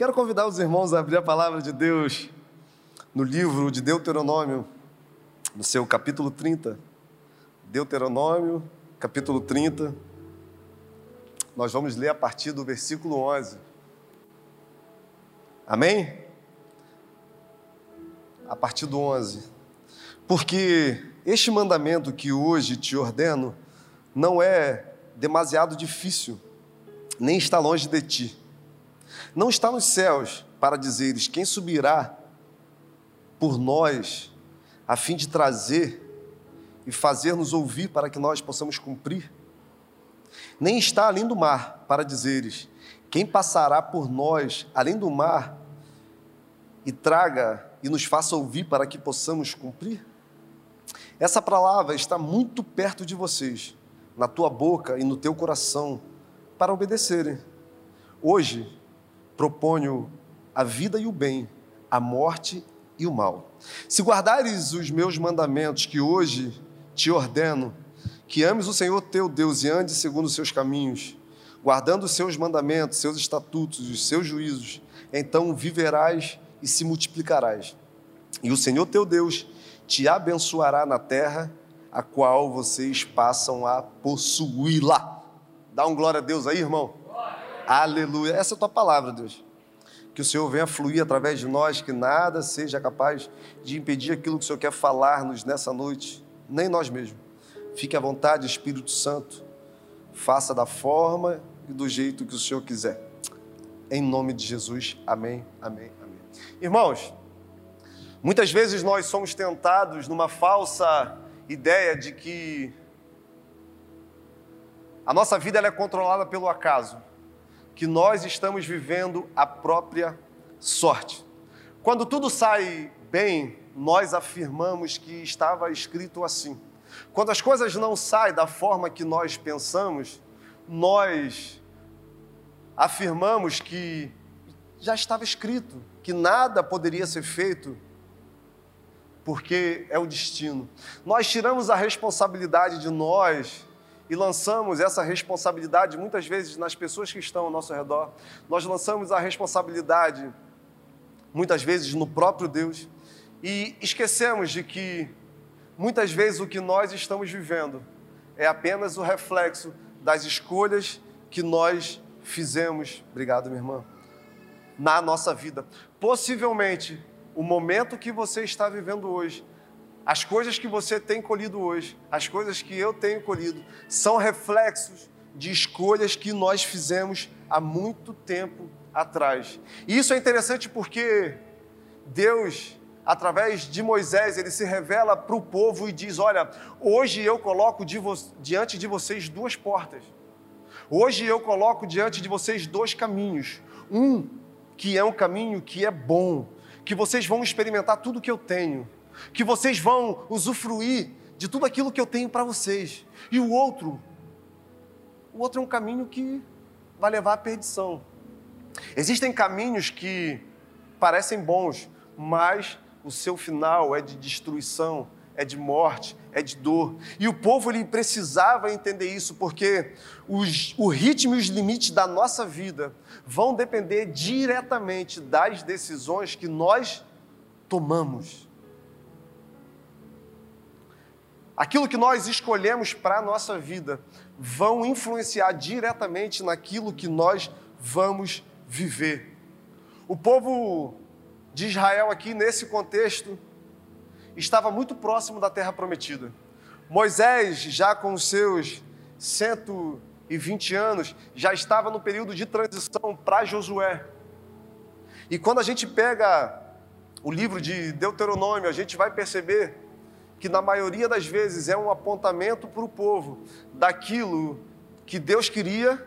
Quero convidar os irmãos a abrir a palavra de Deus no livro de Deuteronômio, no seu capítulo 30. Deuteronômio, capítulo 30. Nós vamos ler a partir do versículo 11. Amém? A partir do 11. Porque este mandamento que hoje te ordeno não é demasiado difícil, nem está longe de ti não está nos céus para dizeres quem subirá por nós, a fim de trazer e fazer-nos ouvir para que nós possamos cumprir. Nem está além do mar para dizeres quem passará por nós além do mar e traga e nos faça ouvir para que possamos cumprir. Essa palavra está muito perto de vocês, na tua boca e no teu coração, para obedecerem. Hoje proponho a vida e o bem, a morte e o mal. Se guardares os meus mandamentos que hoje te ordeno, que ames o Senhor teu Deus e andes segundo os seus caminhos, guardando os seus mandamentos, seus estatutos, os seus juízos, então viverás e se multiplicarás. E o Senhor teu Deus te abençoará na terra a qual vocês passam a possuí-la. Dá um glória a Deus aí, irmão. Aleluia. Essa é a tua palavra, Deus. Que o Senhor venha fluir através de nós, que nada seja capaz de impedir aquilo que o Senhor quer falar-nos nessa noite, nem nós mesmos. Fique à vontade, Espírito Santo. Faça da forma e do jeito que o Senhor quiser. Em nome de Jesus. Amém, amém, amém. Irmãos, muitas vezes nós somos tentados numa falsa ideia de que a nossa vida é controlada pelo acaso que nós estamos vivendo a própria sorte. Quando tudo sai bem, nós afirmamos que estava escrito assim. Quando as coisas não saem da forma que nós pensamos, nós afirmamos que já estava escrito, que nada poderia ser feito, porque é o destino. Nós tiramos a responsabilidade de nós e lançamos essa responsabilidade muitas vezes nas pessoas que estão ao nosso redor. Nós lançamos a responsabilidade muitas vezes no próprio Deus e esquecemos de que muitas vezes o que nós estamos vivendo é apenas o reflexo das escolhas que nós fizemos. Obrigado, minha irmã. Na nossa vida. Possivelmente, o momento que você está vivendo hoje as coisas que você tem colhido hoje, as coisas que eu tenho colhido, são reflexos de escolhas que nós fizemos há muito tempo atrás. E isso é interessante porque Deus, através de Moisés, ele se revela para o povo e diz: Olha, hoje eu coloco diante de vocês duas portas. Hoje eu coloco diante de vocês dois caminhos. Um que é um caminho que é bom, que vocês vão experimentar tudo que eu tenho que vocês vão usufruir de tudo aquilo que eu tenho para vocês. E o outro, o outro é um caminho que vai levar à perdição. Existem caminhos que parecem bons, mas o seu final é de destruição, é de morte, é de dor. E o povo ele precisava entender isso, porque os, o ritmo e os limites da nossa vida vão depender diretamente das decisões que nós tomamos. Aquilo que nós escolhemos para a nossa vida, vão influenciar diretamente naquilo que nós vamos viver. O povo de Israel, aqui nesse contexto, estava muito próximo da terra prometida. Moisés, já com os seus 120 anos, já estava no período de transição para Josué. E quando a gente pega o livro de Deuteronômio, a gente vai perceber que na maioria das vezes é um apontamento para o povo daquilo que Deus queria,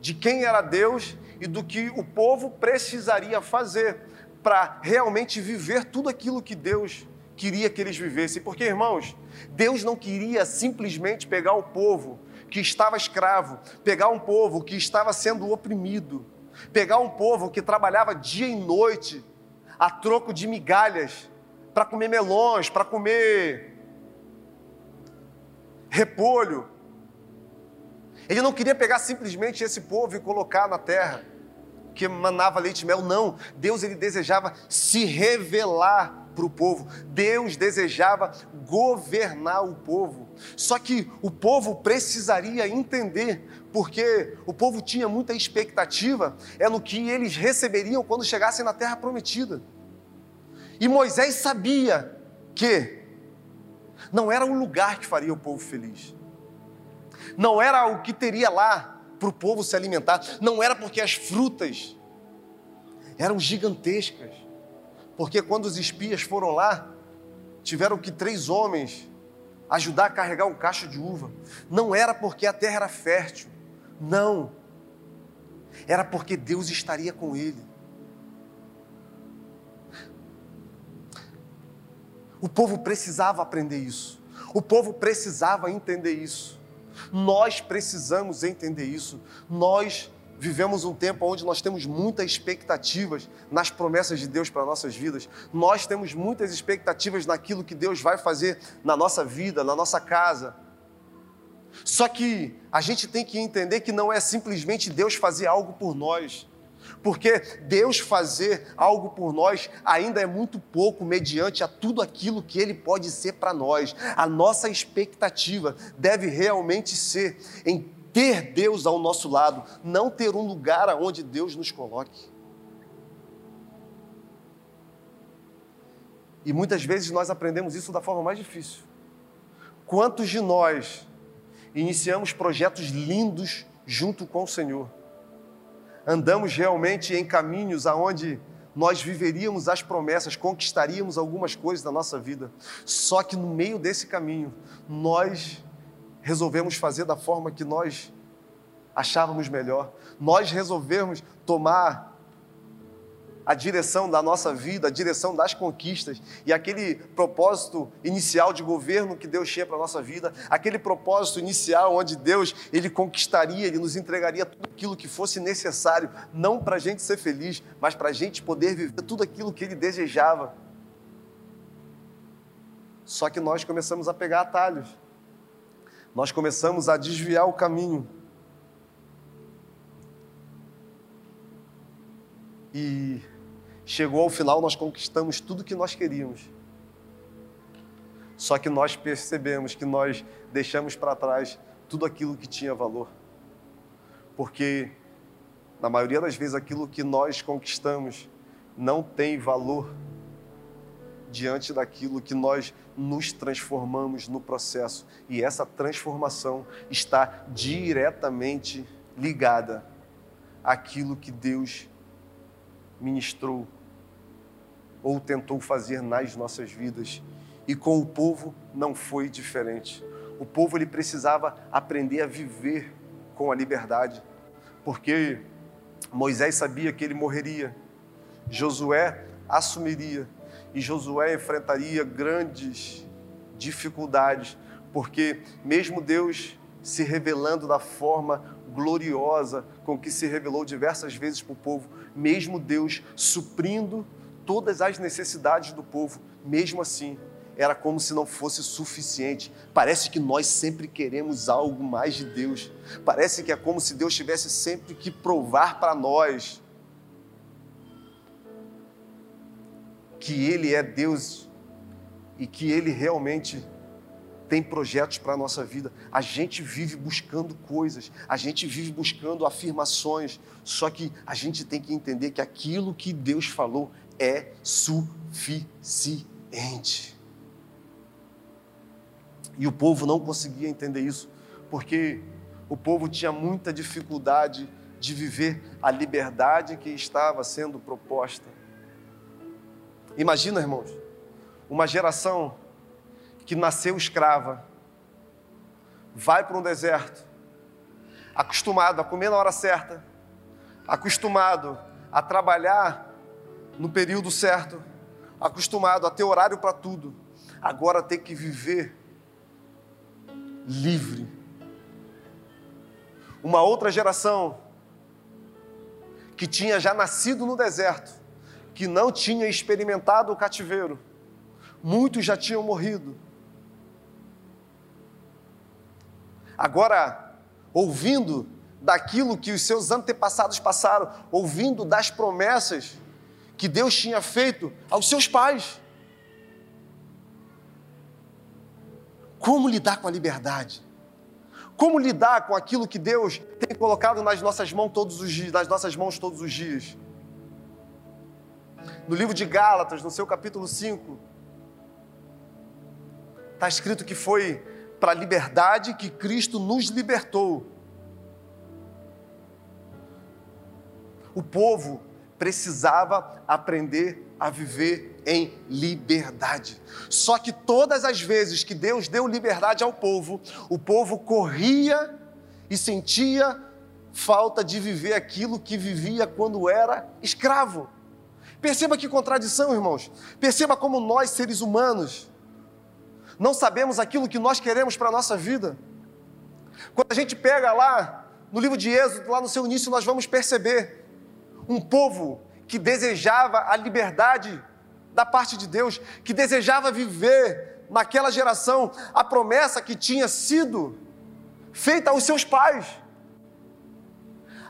de quem era Deus e do que o povo precisaria fazer para realmente viver tudo aquilo que Deus queria que eles vivessem. Porque, irmãos, Deus não queria simplesmente pegar o povo que estava escravo, pegar um povo que estava sendo oprimido, pegar um povo que trabalhava dia e noite a troco de migalhas para comer melões, para comer repolho. Ele não queria pegar simplesmente esse povo e colocar na terra que manava leite e mel, não. Deus ele desejava se revelar para o povo. Deus desejava governar o povo. Só que o povo precisaria entender, porque o povo tinha muita expectativa, é no que eles receberiam quando chegassem na terra prometida. E Moisés sabia que não era o lugar que faria o povo feliz, não era o que teria lá para o povo se alimentar, não era porque as frutas eram gigantescas, porque quando os espias foram lá, tiveram que três homens ajudar a carregar um cacho de uva, não era porque a terra era fértil, não, era porque Deus estaria com ele. O povo precisava aprender isso. O povo precisava entender isso. Nós precisamos entender isso. Nós vivemos um tempo onde nós temos muitas expectativas nas promessas de Deus para nossas vidas. Nós temos muitas expectativas naquilo que Deus vai fazer na nossa vida, na nossa casa. Só que a gente tem que entender que não é simplesmente Deus fazer algo por nós. Porque Deus fazer algo por nós ainda é muito pouco mediante a tudo aquilo que Ele pode ser para nós. A nossa expectativa deve realmente ser em ter Deus ao nosso lado, não ter um lugar aonde Deus nos coloque. E muitas vezes nós aprendemos isso da forma mais difícil. Quantos de nós iniciamos projetos lindos junto com o Senhor? Andamos realmente em caminhos aonde nós viveríamos as promessas, conquistaríamos algumas coisas da nossa vida. Só que no meio desse caminho, nós resolvemos fazer da forma que nós achávamos melhor. Nós resolvemos tomar a direção da nossa vida, a direção das conquistas e aquele propósito inicial de governo que Deus tinha para a nossa vida, aquele propósito inicial onde Deus ele conquistaria, ele nos entregaria tudo aquilo que fosse necessário, não para a gente ser feliz, mas para a gente poder viver tudo aquilo que Ele desejava. Só que nós começamos a pegar atalhos, nós começamos a desviar o caminho. E chegou ao final, nós conquistamos tudo que nós queríamos. Só que nós percebemos que nós deixamos para trás tudo aquilo que tinha valor. Porque, na maioria das vezes, aquilo que nós conquistamos não tem valor diante daquilo que nós nos transformamos no processo. E essa transformação está diretamente ligada àquilo que Deus ministrou ou tentou fazer nas nossas vidas. E com o povo não foi diferente. O povo ele precisava aprender a viver com a liberdade, porque Moisés sabia que ele morreria. Josué assumiria e Josué enfrentaria grandes dificuldades, porque mesmo Deus se revelando da forma gloriosa com que se revelou diversas vezes para o povo, mesmo Deus suprindo todas as necessidades do povo, mesmo assim, era como se não fosse suficiente. Parece que nós sempre queremos algo mais de Deus. Parece que é como se Deus tivesse sempre que provar para nós que Ele é Deus e que Ele realmente tem projetos para a nossa vida. A gente vive buscando coisas, a gente vive buscando afirmações, só que a gente tem que entender que aquilo que Deus falou é suficiente. E o povo não conseguia entender isso, porque o povo tinha muita dificuldade de viver a liberdade que estava sendo proposta. Imagina, irmãos, uma geração que nasceu escrava, vai para um deserto, acostumado a comer na hora certa, acostumado a trabalhar no período certo, acostumado a ter horário para tudo, agora tem que viver livre. Uma outra geração que tinha já nascido no deserto, que não tinha experimentado o cativeiro, muitos já tinham morrido. Agora, ouvindo daquilo que os seus antepassados passaram, ouvindo das promessas que Deus tinha feito aos seus pais. Como lidar com a liberdade? Como lidar com aquilo que Deus tem colocado nas nossas mãos todos os dias, nas nossas mãos todos os dias? No livro de Gálatas, no seu capítulo 5, está escrito que foi para a liberdade que Cristo nos libertou. O povo precisava aprender a viver em liberdade. Só que todas as vezes que Deus deu liberdade ao povo, o povo corria e sentia falta de viver aquilo que vivia quando era escravo. Perceba que contradição, irmãos. Perceba como nós, seres humanos, não sabemos aquilo que nós queremos para a nossa vida. Quando a gente pega lá no livro de Êxodo, lá no seu início, nós vamos perceber um povo que desejava a liberdade da parte de Deus, que desejava viver naquela geração a promessa que tinha sido feita aos seus pais.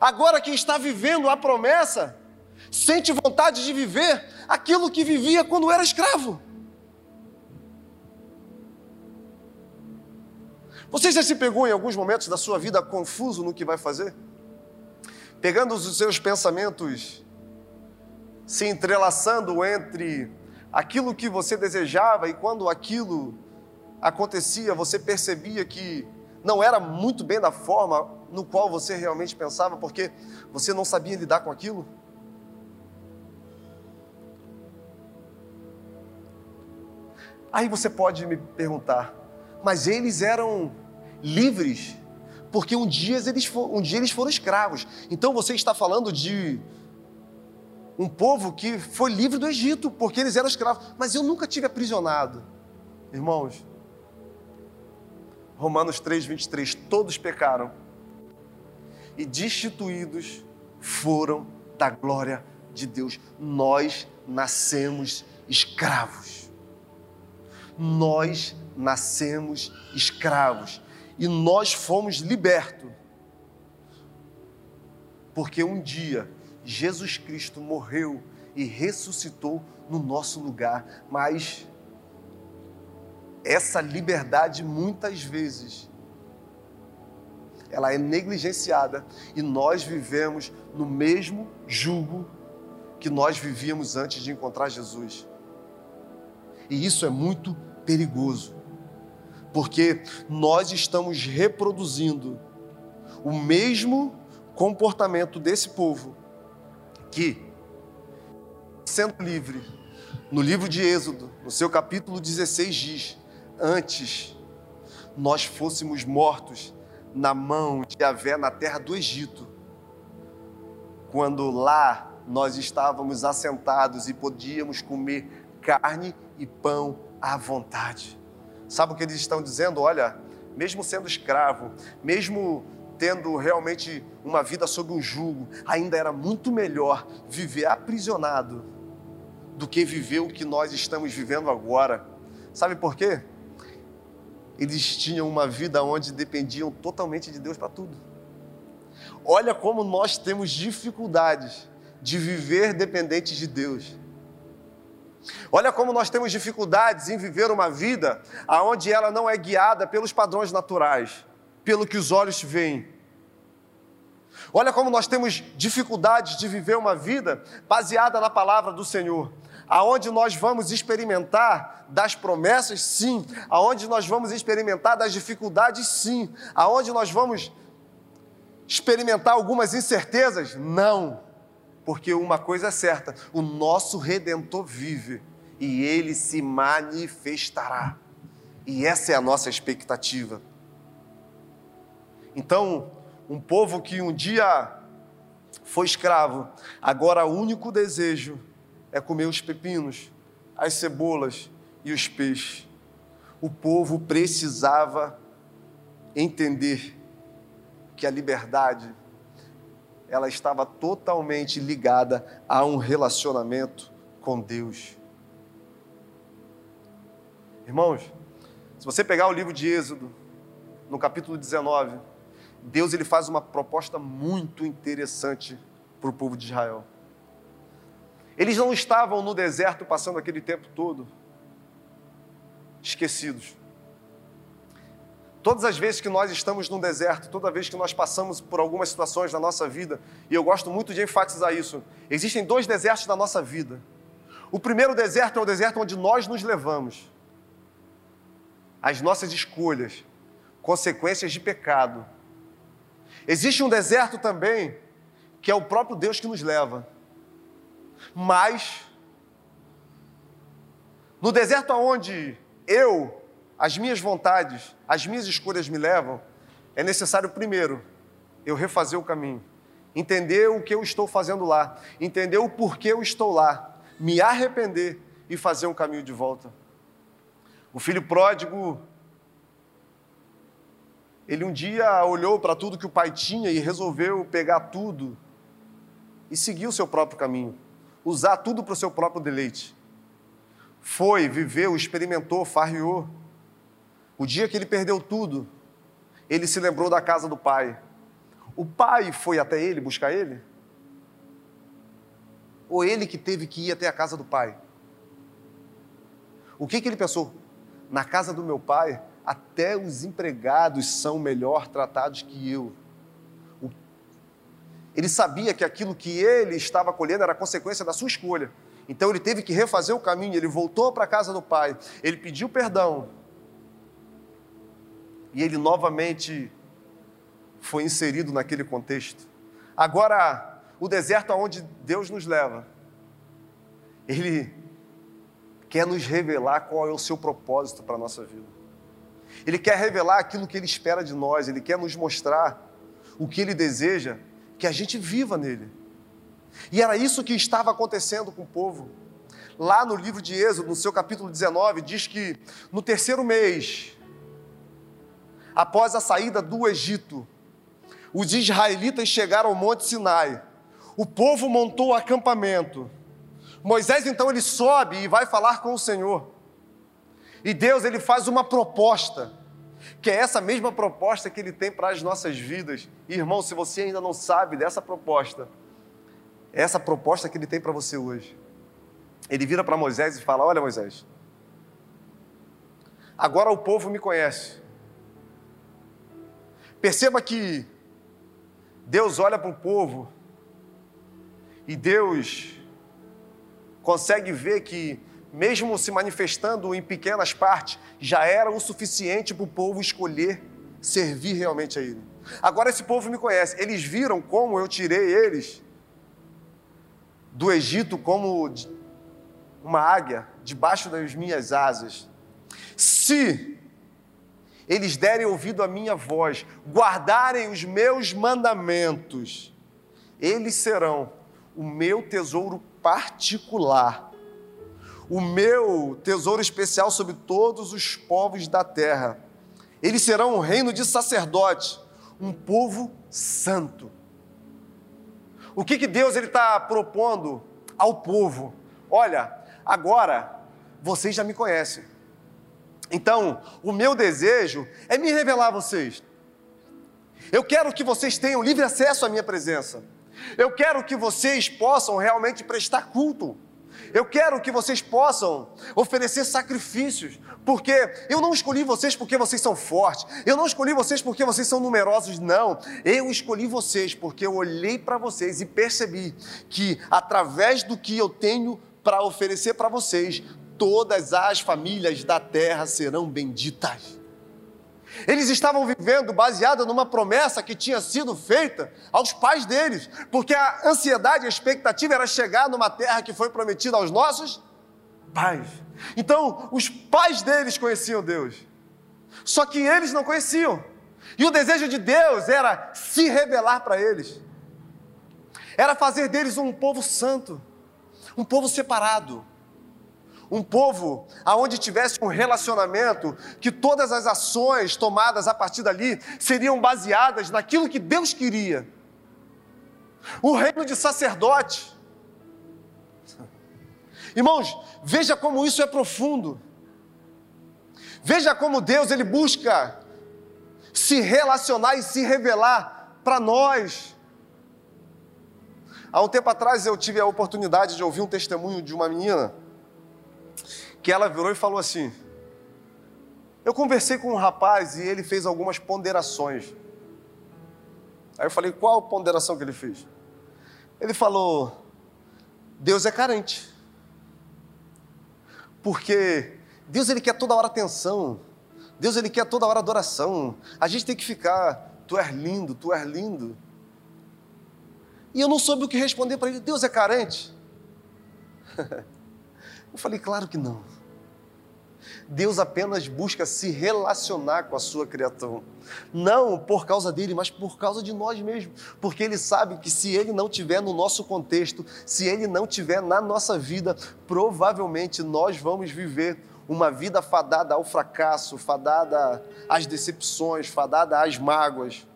Agora, quem está vivendo a promessa, sente vontade de viver aquilo que vivia quando era escravo. Você já se pegou em alguns momentos da sua vida confuso no que vai fazer? Pegando os seus pensamentos se entrelaçando entre aquilo que você desejava e quando aquilo acontecia, você percebia que não era muito bem da forma no qual você realmente pensava, porque você não sabia lidar com aquilo? Aí você pode me perguntar, mas eles eram livres, porque um dia eles, um dia eles foram escravos. Então você está falando de um povo que foi livre do Egito, porque eles eram escravos. Mas eu nunca tive aprisionado. Irmãos, Romanos 3, 23, todos pecaram e destituídos foram da glória de Deus. Nós nascemos escravos. Nós nascemos escravos e nós fomos libertos. Porque um dia Jesus Cristo morreu e ressuscitou no nosso lugar, mas essa liberdade muitas vezes ela é negligenciada e nós vivemos no mesmo jugo que nós vivíamos antes de encontrar Jesus. E isso é muito perigoso, porque nós estamos reproduzindo o mesmo comportamento desse povo que, sendo livre, no livro de Êxodo, no seu capítulo 16, diz: Antes nós fôssemos mortos na mão de Avé na terra do Egito, quando lá nós estávamos assentados e podíamos comer carne e pão à vontade. Sabe o que eles estão dizendo? Olha, mesmo sendo escravo, mesmo tendo realmente uma vida sob um jugo, ainda era muito melhor viver aprisionado do que viver o que nós estamos vivendo agora. Sabe por quê? Eles tinham uma vida onde dependiam totalmente de Deus para tudo. Olha como nós temos dificuldades de viver dependentes de Deus. Olha como nós temos dificuldades em viver uma vida onde ela não é guiada pelos padrões naturais pelo que os olhos veem. Olha como nós temos dificuldades de viver uma vida baseada na palavra do Senhor. Aonde nós vamos experimentar das promessas, sim. Aonde nós vamos experimentar das dificuldades, sim. Aonde nós vamos experimentar algumas incertezas, não. Porque uma coisa é certa: o nosso redentor vive e ele se manifestará. E essa é a nossa expectativa. Então, um povo que um dia foi escravo, agora o único desejo é comer os pepinos, as cebolas e os peixes. O povo precisava entender que a liberdade ela estava totalmente ligada a um relacionamento com Deus. Irmãos, se você pegar o livro de Êxodo, no capítulo 19, Deus ele faz uma proposta muito interessante para o povo de Israel. Eles não estavam no deserto passando aquele tempo todo esquecidos. Todas as vezes que nós estamos no deserto, toda vez que nós passamos por algumas situações na nossa vida, e eu gosto muito de enfatizar isso, existem dois desertos na nossa vida. O primeiro deserto é o deserto onde nós nos levamos. As nossas escolhas, consequências de pecado. Existe um deserto também, que é o próprio Deus que nos leva. Mas, no deserto onde eu as minhas vontades, as minhas escolhas me levam, é necessário primeiro eu refazer o caminho, entender o que eu estou fazendo lá, entender o porquê eu estou lá, me arrepender e fazer um caminho de volta. O filho pródigo, ele um dia olhou para tudo que o pai tinha e resolveu pegar tudo e seguir o seu próprio caminho, usar tudo para o seu próprio deleite. Foi, viveu, experimentou, farriou. O dia que ele perdeu tudo, ele se lembrou da casa do pai. O pai foi até ele buscar ele? Ou ele que teve que ir até a casa do pai? O que, que ele pensou? Na casa do meu pai, até os empregados são melhor tratados que eu. Ele sabia que aquilo que ele estava colhendo era consequência da sua escolha. Então ele teve que refazer o caminho, ele voltou para a casa do pai, ele pediu perdão, e ele novamente foi inserido naquele contexto. Agora, o deserto aonde Deus nos leva, ele quer nos revelar qual é o seu propósito para a nossa vida. Ele quer revelar aquilo que ele espera de nós, ele quer nos mostrar o que ele deseja que a gente viva nele. E era isso que estava acontecendo com o povo. Lá no livro de Êxodo, no seu capítulo 19, diz que no terceiro mês, após a saída do Egito, os israelitas chegaram ao Monte Sinai. O povo montou o acampamento. Moisés então ele sobe e vai falar com o Senhor. E Deus ele faz uma proposta, que é essa mesma proposta que ele tem para as nossas vidas. Irmão, se você ainda não sabe dessa proposta, é essa proposta que ele tem para você hoje. Ele vira para Moisés e fala: Olha, Moisés, agora o povo me conhece. Perceba que Deus olha para o povo e Deus consegue ver que, mesmo se manifestando em pequenas partes, já era o suficiente para o povo escolher servir realmente a Ele. Agora esse povo me conhece, eles viram como eu tirei eles do Egito como uma águia debaixo das minhas asas. Se eles derem ouvido à minha voz, guardarem os meus mandamentos, eles serão o meu tesouro particular, o meu tesouro especial sobre todos os povos da terra. Eles serão um reino de sacerdotes, um povo santo. O que, que Deus está propondo ao povo? Olha, agora vocês já me conhecem. Então, o meu desejo é me revelar a vocês. Eu quero que vocês tenham livre acesso à minha presença. Eu quero que vocês possam realmente prestar culto. Eu quero que vocês possam oferecer sacrifícios, porque eu não escolhi vocês porque vocês são fortes, eu não escolhi vocês porque vocês são numerosos, não. Eu escolhi vocês porque eu olhei para vocês e percebi que através do que eu tenho para oferecer para vocês, todas as famílias da terra serão benditas. Eles estavam vivendo baseado numa promessa que tinha sido feita aos pais deles, porque a ansiedade, a expectativa era chegar numa terra que foi prometida aos nossos pais. Então, os pais deles conheciam Deus, só que eles não conheciam. E o desejo de Deus era se revelar para eles, era fazer deles um povo santo, um povo separado um povo aonde tivesse um relacionamento que todas as ações tomadas a partir dali seriam baseadas naquilo que Deus queria. O reino de sacerdote. Irmãos, veja como isso é profundo. Veja como Deus ele busca se relacionar e se revelar para nós. Há um tempo atrás eu tive a oportunidade de ouvir um testemunho de uma menina que ela virou e falou assim: Eu conversei com um rapaz e ele fez algumas ponderações. Aí eu falei: Qual ponderação que ele fez? Ele falou: Deus é carente. Porque Deus ele quer toda hora atenção. Deus ele quer toda hora adoração. A gente tem que ficar, tu és lindo, tu és lindo. E eu não soube o que responder para ele. Deus é carente? eu falei, claro que não. Deus apenas busca se relacionar com a sua criatura. Não por causa dele, mas por causa de nós mesmos. Porque ele sabe que se ele não tiver no nosso contexto, se ele não tiver na nossa vida, provavelmente nós vamos viver uma vida fadada ao fracasso, fadada às decepções, fadada às mágoas.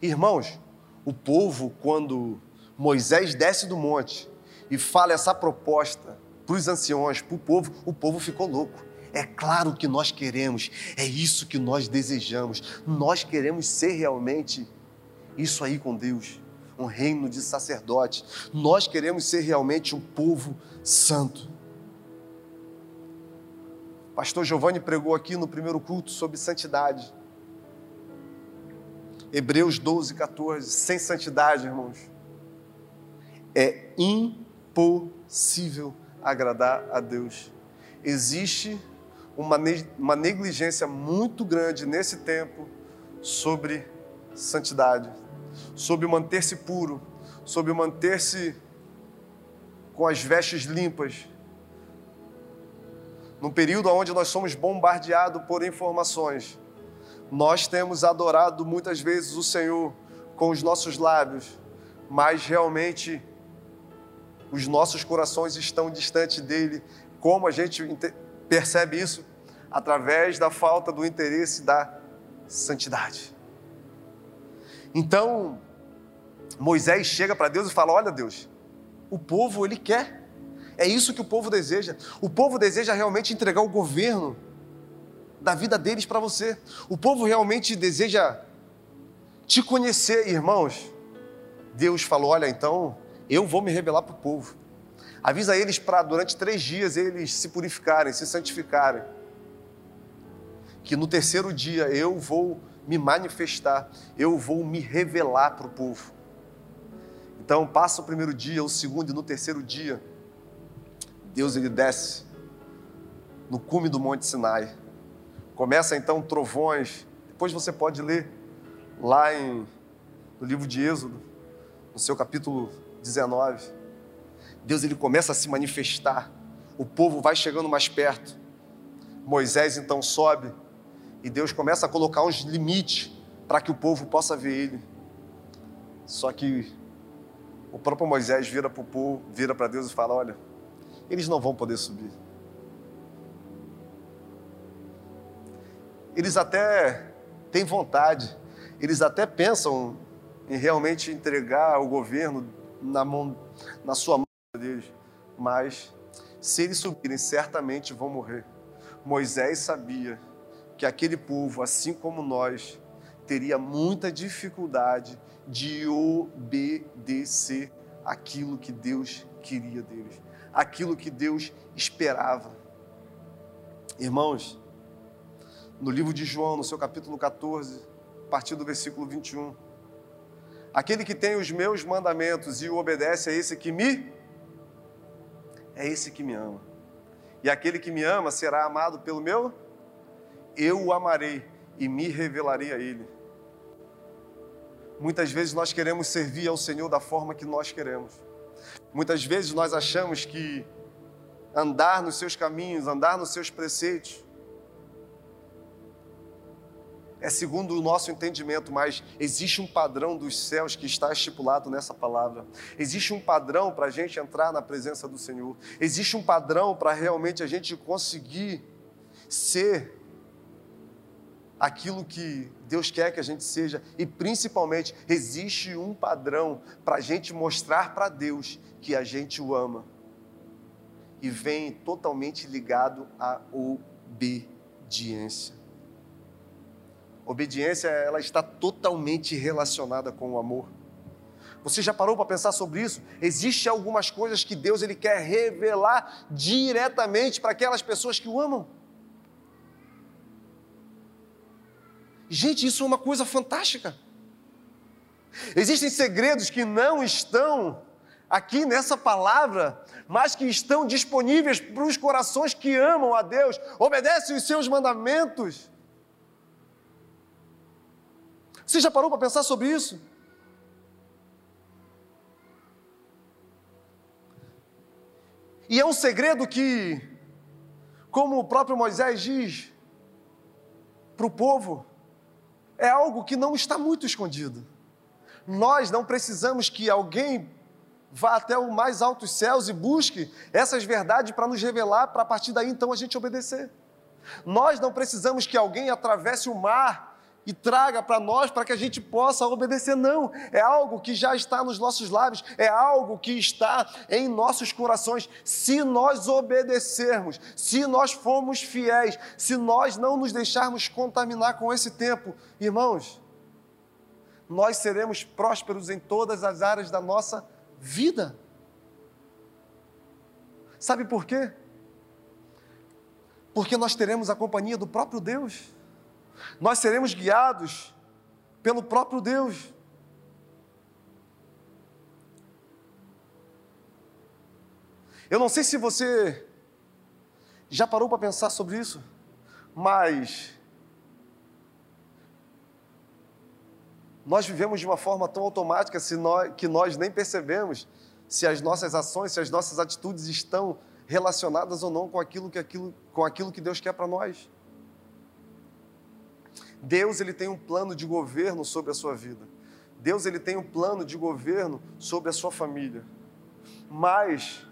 Irmãos, o povo, quando Moisés desce do monte e fala essa proposta, para os anciões, para o povo, o povo ficou louco. É claro que nós queremos, é isso que nós desejamos. Nós queremos ser realmente isso aí com Deus, um reino de sacerdote. Nós queremos ser realmente um povo santo. Pastor Giovanni pregou aqui no primeiro culto sobre santidade. Hebreus 12, 14. Sem santidade, irmãos, é impossível agradar a Deus. Existe uma, uma negligência muito grande nesse tempo sobre santidade, sobre manter-se puro, sobre manter-se com as vestes limpas. Num período onde nós somos bombardeados por informações, nós temos adorado muitas vezes o Senhor com os nossos lábios, mas realmente os nossos corações estão distantes dele. Como a gente percebe isso? Através da falta do interesse da santidade. Então, Moisés chega para Deus e fala: Olha, Deus, o povo ele quer. É isso que o povo deseja. O povo deseja realmente entregar o governo da vida deles para você. O povo realmente deseja te conhecer, irmãos. Deus falou: Olha, então eu vou me revelar para o povo. Avisa eles para, durante três dias, eles se purificarem, se santificarem. Que no terceiro dia eu vou me manifestar, eu vou me revelar para o povo. Então, passa o primeiro dia, o segundo e no terceiro dia, Deus ele desce no cume do Monte Sinai. Começa então trovões. Depois você pode ler lá em, no livro de Êxodo, no seu capítulo 19. Deus ele começa a se manifestar. O povo vai chegando mais perto. Moisés então sobe e Deus começa a colocar uns limites para que o povo possa ver ele. Só que o próprio Moisés vira para o povo, vira para Deus e fala: Olha, eles não vão poder subir. Eles até têm vontade, eles até pensam em realmente entregar o governo na, mão, na sua mão deles, mas se eles subirem, certamente vão morrer. Moisés sabia que aquele povo, assim como nós, teria muita dificuldade de obedecer aquilo que Deus queria deles, aquilo que Deus esperava. Irmãos, no livro de João, no seu capítulo 14, a partir do versículo 21, Aquele que tem os meus mandamentos e o obedece é esse que me é esse que me ama. E aquele que me ama será amado pelo meu eu o amarei e me revelarei a ele. Muitas vezes nós queremos servir ao Senhor da forma que nós queremos. Muitas vezes nós achamos que andar nos seus caminhos, andar nos seus preceitos, é segundo o nosso entendimento, mas existe um padrão dos céus que está estipulado nessa palavra. Existe um padrão para a gente entrar na presença do Senhor. Existe um padrão para realmente a gente conseguir ser aquilo que Deus quer que a gente seja. E principalmente, existe um padrão para a gente mostrar para Deus que a gente o ama. E vem totalmente ligado à obediência. Obediência, ela está totalmente relacionada com o amor. Você já parou para pensar sobre isso? Existem algumas coisas que Deus ele quer revelar diretamente para aquelas pessoas que o amam. Gente, isso é uma coisa fantástica. Existem segredos que não estão aqui nessa palavra, mas que estão disponíveis para os corações que amam a Deus, obedecem os seus mandamentos. Você já parou para pensar sobre isso? E é um segredo que, como o próprio Moisés diz para o povo, é algo que não está muito escondido. Nós não precisamos que alguém vá até o mais altos céus e busque essas verdades para nos revelar, para a partir daí então a gente obedecer. Nós não precisamos que alguém atravesse o mar e traga para nós para que a gente possa obedecer. Não, é algo que já está nos nossos lábios, é algo que está em nossos corações. Se nós obedecermos, se nós formos fiéis, se nós não nos deixarmos contaminar com esse tempo, irmãos, nós seremos prósperos em todas as áreas da nossa vida. Sabe por quê? Porque nós teremos a companhia do próprio Deus nós seremos guiados pelo próprio Deus. Eu não sei se você já parou para pensar sobre isso, mas nós vivemos de uma forma tão automática que nós nem percebemos se as nossas ações, se as nossas atitudes estão relacionadas ou não com aquilo que, aquilo, com aquilo que Deus quer para nós. Deus ele tem um plano de governo sobre a sua vida. Deus ele tem um plano de governo sobre a sua família. Mas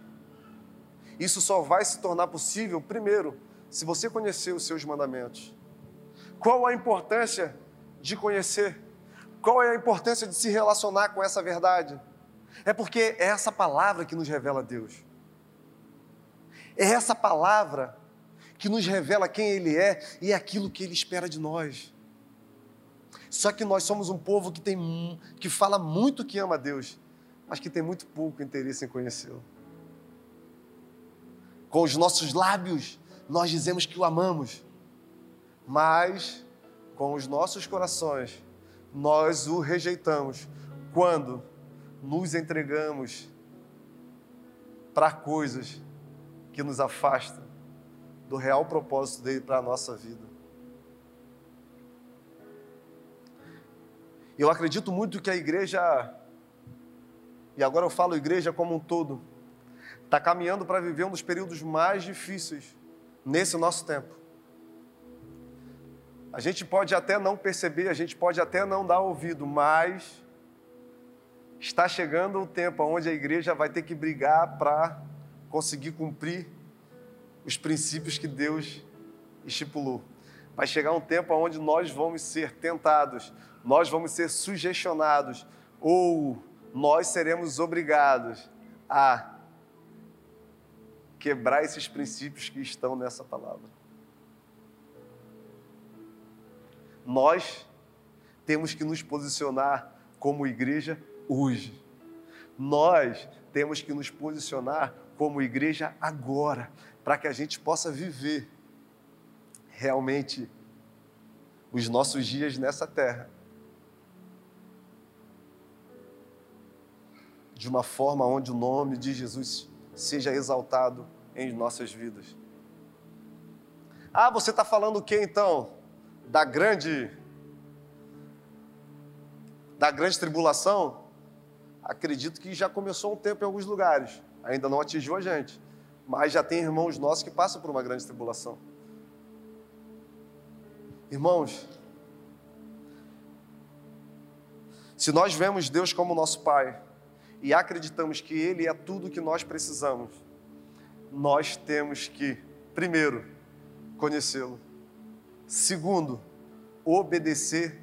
isso só vai se tornar possível primeiro se você conhecer os seus mandamentos. Qual a importância de conhecer? Qual é a importância de se relacionar com essa verdade? É porque é essa palavra que nos revela Deus. É essa palavra que nos revela quem Ele é e é aquilo que Ele espera de nós. Só que nós somos um povo que, tem, que fala muito que ama Deus, mas que tem muito pouco interesse em conhecê-lo. Com os nossos lábios, nós dizemos que o amamos, mas com os nossos corações, nós o rejeitamos quando nos entregamos para coisas que nos afastam do real propósito dele para a nossa vida. Eu acredito muito que a igreja, e agora eu falo igreja como um todo, está caminhando para viver um dos períodos mais difíceis nesse nosso tempo. A gente pode até não perceber, a gente pode até não dar ouvido, mas está chegando o tempo onde a igreja vai ter que brigar para conseguir cumprir os princípios que Deus estipulou. Vai chegar um tempo onde nós vamos ser tentados, nós vamos ser sugestionados ou nós seremos obrigados a quebrar esses princípios que estão nessa palavra. Nós temos que nos posicionar como igreja hoje. Nós temos que nos posicionar como igreja agora, para que a gente possa viver realmente os nossos dias nessa terra de uma forma onde o nome de Jesus seja exaltado em nossas vidas. Ah, você está falando o que então? Da grande. da grande tribulação? Acredito que já começou um tempo em alguns lugares, ainda não atingiu a gente, mas já tem irmãos nossos que passam por uma grande tribulação. Irmãos, se nós vemos Deus como nosso Pai, e acreditamos que Ele é tudo o que nós precisamos, nós temos que, primeiro, conhecê-lo, segundo, obedecer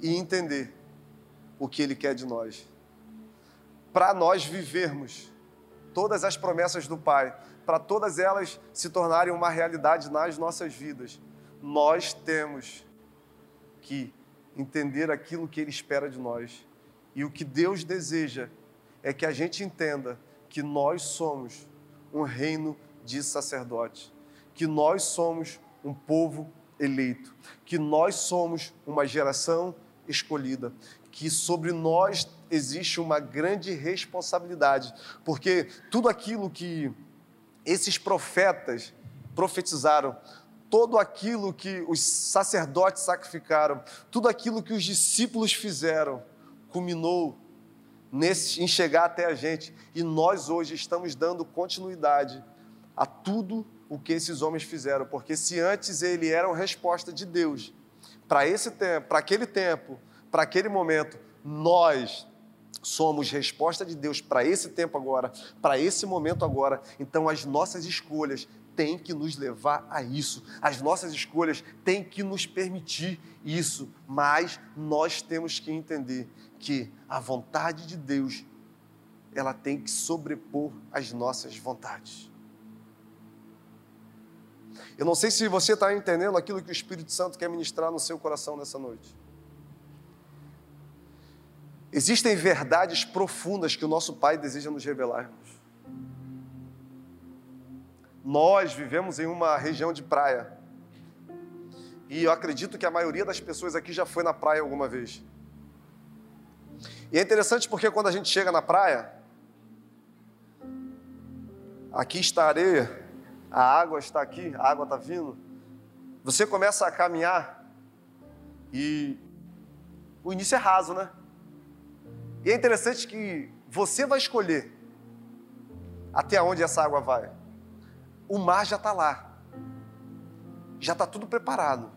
e entender o que Ele quer de nós. Para nós vivermos todas as promessas do Pai, para todas elas se tornarem uma realidade nas nossas vidas, nós temos que entender aquilo que Ele espera de nós. E o que Deus deseja é que a gente entenda que nós somos um reino de sacerdotes, que nós somos um povo eleito, que nós somos uma geração escolhida, que sobre nós existe uma grande responsabilidade, porque tudo aquilo que esses profetas profetizaram, todo aquilo que os sacerdotes sacrificaram, tudo aquilo que os discípulos fizeram, culminou nesse, em chegar até a gente. E nós hoje estamos dando continuidade a tudo o que esses homens fizeram, porque se antes ele era uma resposta de Deus para esse tempo, para aquele tempo, para aquele momento, nós somos resposta de Deus para esse tempo agora, para esse momento agora. Então as nossas escolhas têm que nos levar a isso. As nossas escolhas têm que nos permitir isso, mas nós temos que entender que a vontade de Deus ela tem que sobrepor as nossas vontades. Eu não sei se você está entendendo aquilo que o Espírito Santo quer ministrar no seu coração nessa noite. Existem verdades profundas que o nosso Pai deseja nos revelar. Nós vivemos em uma região de praia. E eu acredito que a maioria das pessoas aqui já foi na praia alguma vez. E é interessante porque quando a gente chega na praia, aqui está a areia, a água está aqui, a água está vindo. Você começa a caminhar e o início é raso, né? E é interessante que você vai escolher até onde essa água vai. O mar já está lá, já está tudo preparado.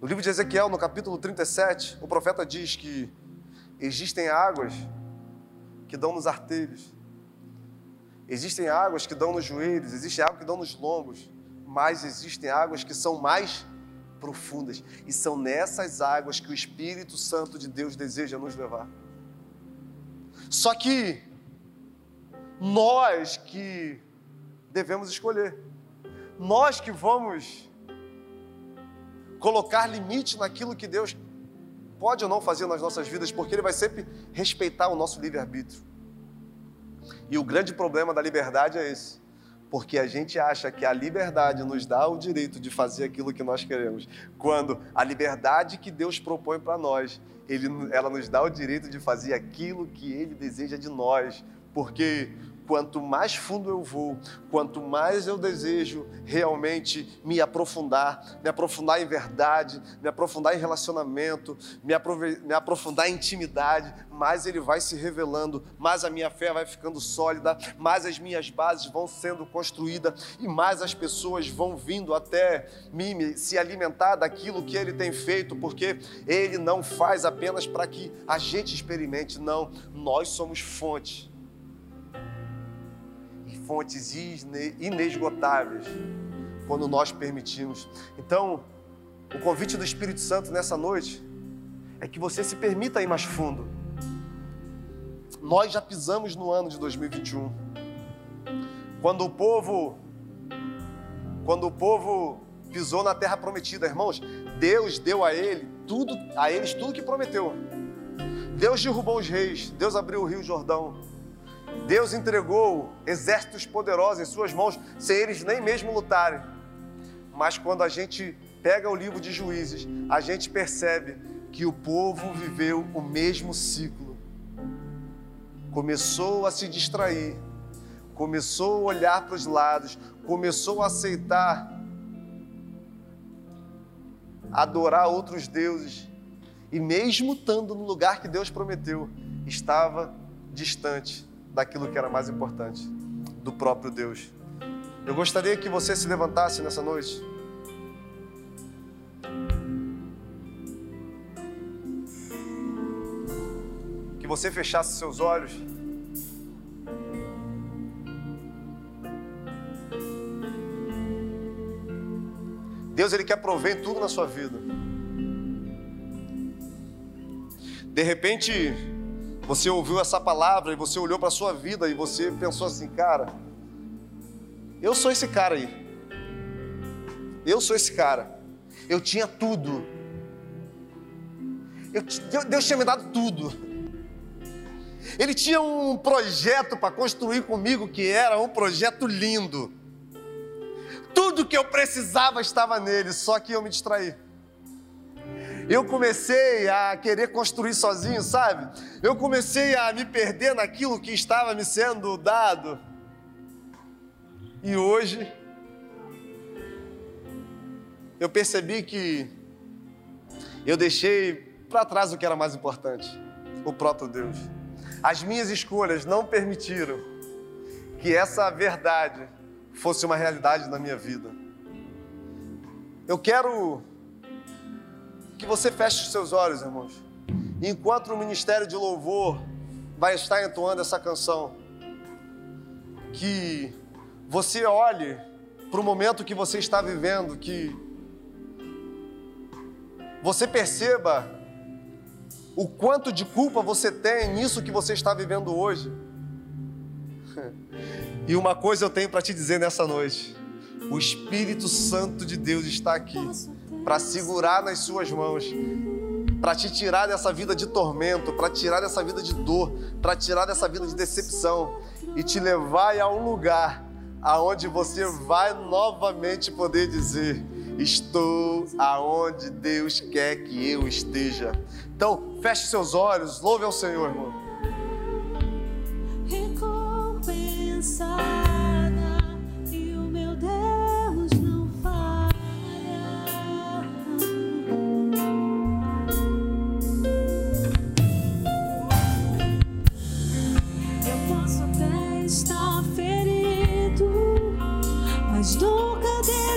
No livro de Ezequiel, no capítulo 37, o profeta diz que existem águas que dão nos artelhos, existem águas que dão nos joelhos, existe água que dão nos lombos, mas existem águas que são mais profundas, e são nessas águas que o Espírito Santo de Deus deseja nos levar. Só que nós que devemos escolher, nós que vamos colocar limite naquilo que Deus pode ou não fazer nas nossas vidas, porque Ele vai sempre respeitar o nosso livre-arbítrio. E o grande problema da liberdade é esse, porque a gente acha que a liberdade nos dá o direito de fazer aquilo que nós queremos, quando a liberdade que Deus propõe para nós ele, ela nos dá o direito de fazer aquilo que Ele deseja de nós, porque quanto mais fundo eu vou, quanto mais eu desejo realmente me aprofundar, me aprofundar em verdade, me aprofundar em relacionamento, me, me aprofundar em intimidade, mais ele vai se revelando, mais a minha fé vai ficando sólida, mais as minhas bases vão sendo construídas e mais as pessoas vão vindo até mim se alimentar daquilo que ele tem feito, porque ele não faz apenas para que a gente experimente, não, nós somos fonte fontes inesgotáveis quando nós permitimos. Então, o convite do Espírito Santo nessa noite é que você se permita ir mais fundo. Nós já pisamos no ano de 2021. Quando o povo quando o povo pisou na terra prometida, irmãos, Deus deu a ele tudo, a eles tudo que prometeu. Deus derrubou os reis, Deus abriu o Rio Jordão, Deus entregou exércitos poderosos em suas mãos, sem eles nem mesmo lutarem. Mas quando a gente pega o livro de Juízes, a gente percebe que o povo viveu o mesmo ciclo. Começou a se distrair, começou a olhar para os lados, começou a aceitar adorar outros deuses, e mesmo estando no lugar que Deus prometeu, estava distante daquilo que era mais importante, do próprio Deus. Eu gostaria que você se levantasse nessa noite. Que você fechasse seus olhos. Deus ele quer prover tudo na sua vida. De repente, você ouviu essa palavra e você olhou para a sua vida e você pensou assim, cara, eu sou esse cara aí. Eu sou esse cara. Eu tinha tudo. Eu, Deus tinha me dado tudo. Ele tinha um projeto para construir comigo que era um projeto lindo. Tudo que eu precisava estava nele, só que eu me distraí. Eu comecei a querer construir sozinho, sabe? Eu comecei a me perder naquilo que estava me sendo dado. E hoje eu percebi que eu deixei para trás o que era mais importante, o próprio Deus. As minhas escolhas não permitiram que essa verdade fosse uma realidade na minha vida. Eu quero que você feche os seus olhos, irmãos. Enquanto o ministério de louvor vai estar entoando essa canção, que você olhe para o momento que você está vivendo, que você perceba o quanto de culpa você tem nisso que você está vivendo hoje. E uma coisa eu tenho para te dizer nessa noite: o Espírito Santo de Deus está aqui para segurar nas suas mãos, para te tirar dessa vida de tormento, para tirar dessa vida de dor, para tirar dessa vida de decepção e te levar a um lugar aonde você vai novamente poder dizer: Estou aonde Deus quer que eu esteja. Então, feche seus olhos, louve ao Senhor, irmão.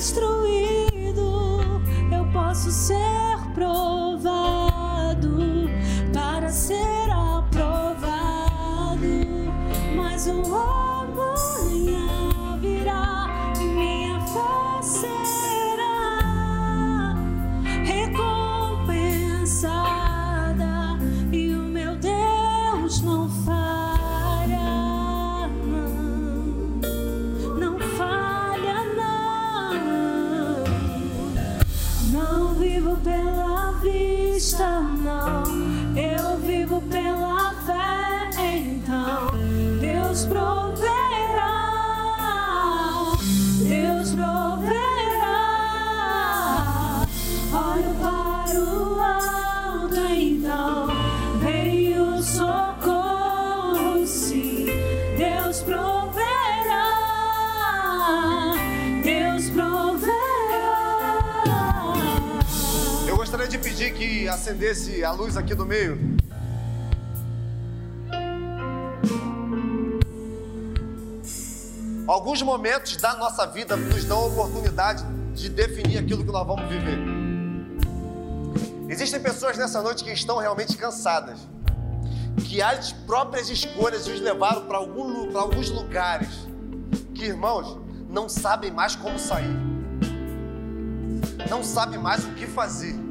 Destruído. Eu posso ser provado acendesse a luz aqui do meio. Alguns momentos da nossa vida nos dão a oportunidade de definir aquilo que nós vamos viver. Existem pessoas nessa noite que estão realmente cansadas, que as próprias escolhas os levaram para algum alguns lugares que, irmãos, não sabem mais como sair, não sabem mais o que fazer.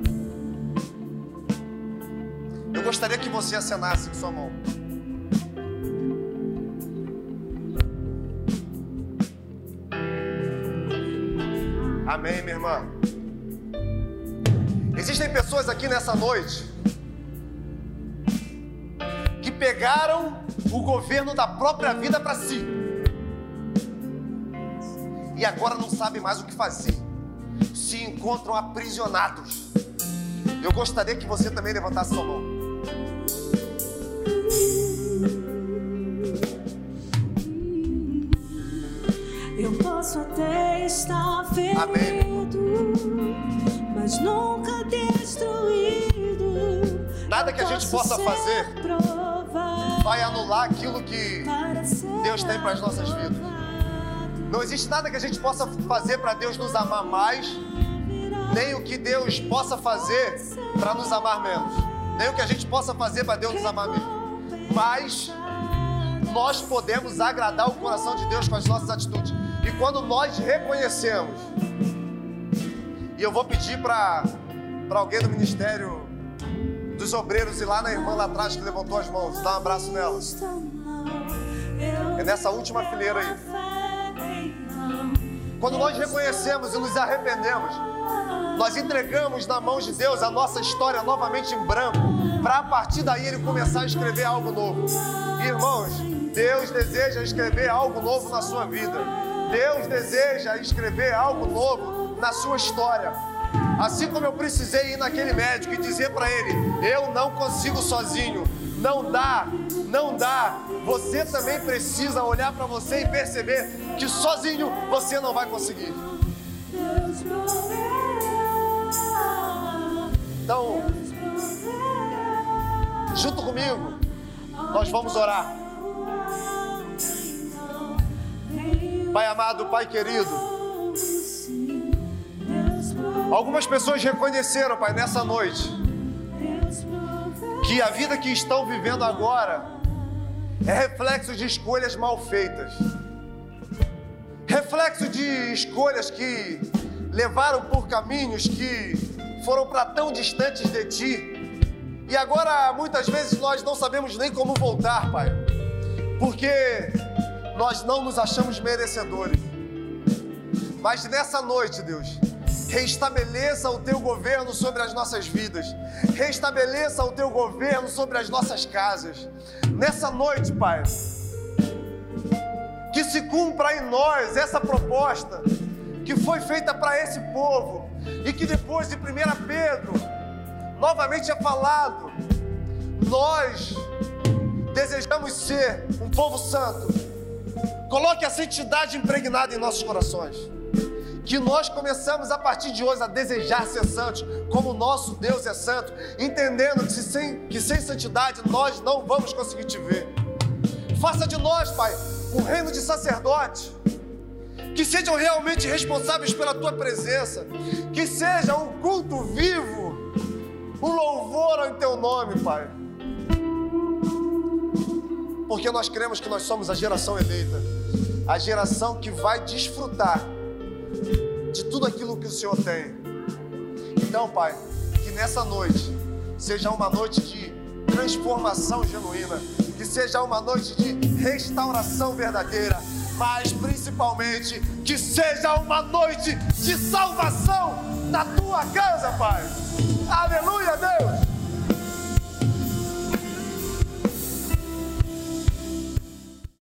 Gostaria que você acenasse com sua mão. Amém, minha irmã. Existem pessoas aqui nessa noite que pegaram o governo da própria vida para si e agora não sabem mais o que fazer, se encontram aprisionados. Eu gostaria que você também levantasse sua mão. Ferido, mas nunca destruído. Nada que a gente possa fazer vai anular aquilo que Deus tem para as nossas vidas. não existe nada que a gente possa fazer para Deus nos amar mais, nem o que Deus possa fazer para nos amar menos, nem o que a gente possa fazer para Deus nos amar menos. Mas nós podemos agradar o coração de Deus com as nossas atitudes. E quando nós reconhecemos, e eu vou pedir para alguém do ministério dos obreiros ir lá na irmã lá atrás que levantou as mãos, dá um abraço nela. É nessa última fileira aí. Quando nós reconhecemos e nos arrependemos, nós entregamos na mão de Deus a nossa história novamente em branco. para a partir daí ele começar a escrever algo novo. Irmãos, Deus deseja escrever algo novo na sua vida. Deus deseja escrever algo novo na sua história. Assim como eu precisei ir naquele médico e dizer para ele: eu não consigo sozinho, não dá, não dá. Você também precisa olhar para você e perceber que sozinho você não vai conseguir. Então, junto comigo, nós vamos orar. Pai amado, Pai querido, algumas pessoas reconheceram, Pai, nessa noite, que a vida que estão vivendo agora é reflexo de escolhas mal feitas, reflexo de escolhas que levaram por caminhos que foram para tão distantes de Ti. E agora, muitas vezes, nós não sabemos nem como voltar, Pai, porque nós não nos achamos merecedores. Mas nessa noite, Deus, Restabeleça o teu governo sobre as nossas vidas. Restabeleça o teu governo sobre as nossas casas. Nessa noite, Pai, que se cumpra em nós essa proposta que foi feita para esse povo e que depois de 1 Pedro novamente é falado. Nós desejamos ser um povo santo. Coloque a santidade impregnada em nossos corações que nós começamos a partir de hoje a desejar ser santos, como o nosso Deus é santo, entendendo que sem, que sem santidade nós não vamos conseguir te ver. Faça de nós, Pai, um reino de sacerdote, que sejam realmente responsáveis pela tua presença, que seja um culto vivo, um louvor ao teu nome, Pai. Porque nós cremos que nós somos a geração eleita, a geração que vai desfrutar de tudo aquilo que o Senhor tem. Então, Pai, que nessa noite seja uma noite de transformação genuína, que seja uma noite de restauração verdadeira, mas principalmente que seja uma noite de salvação na tua casa, Pai. Aleluia!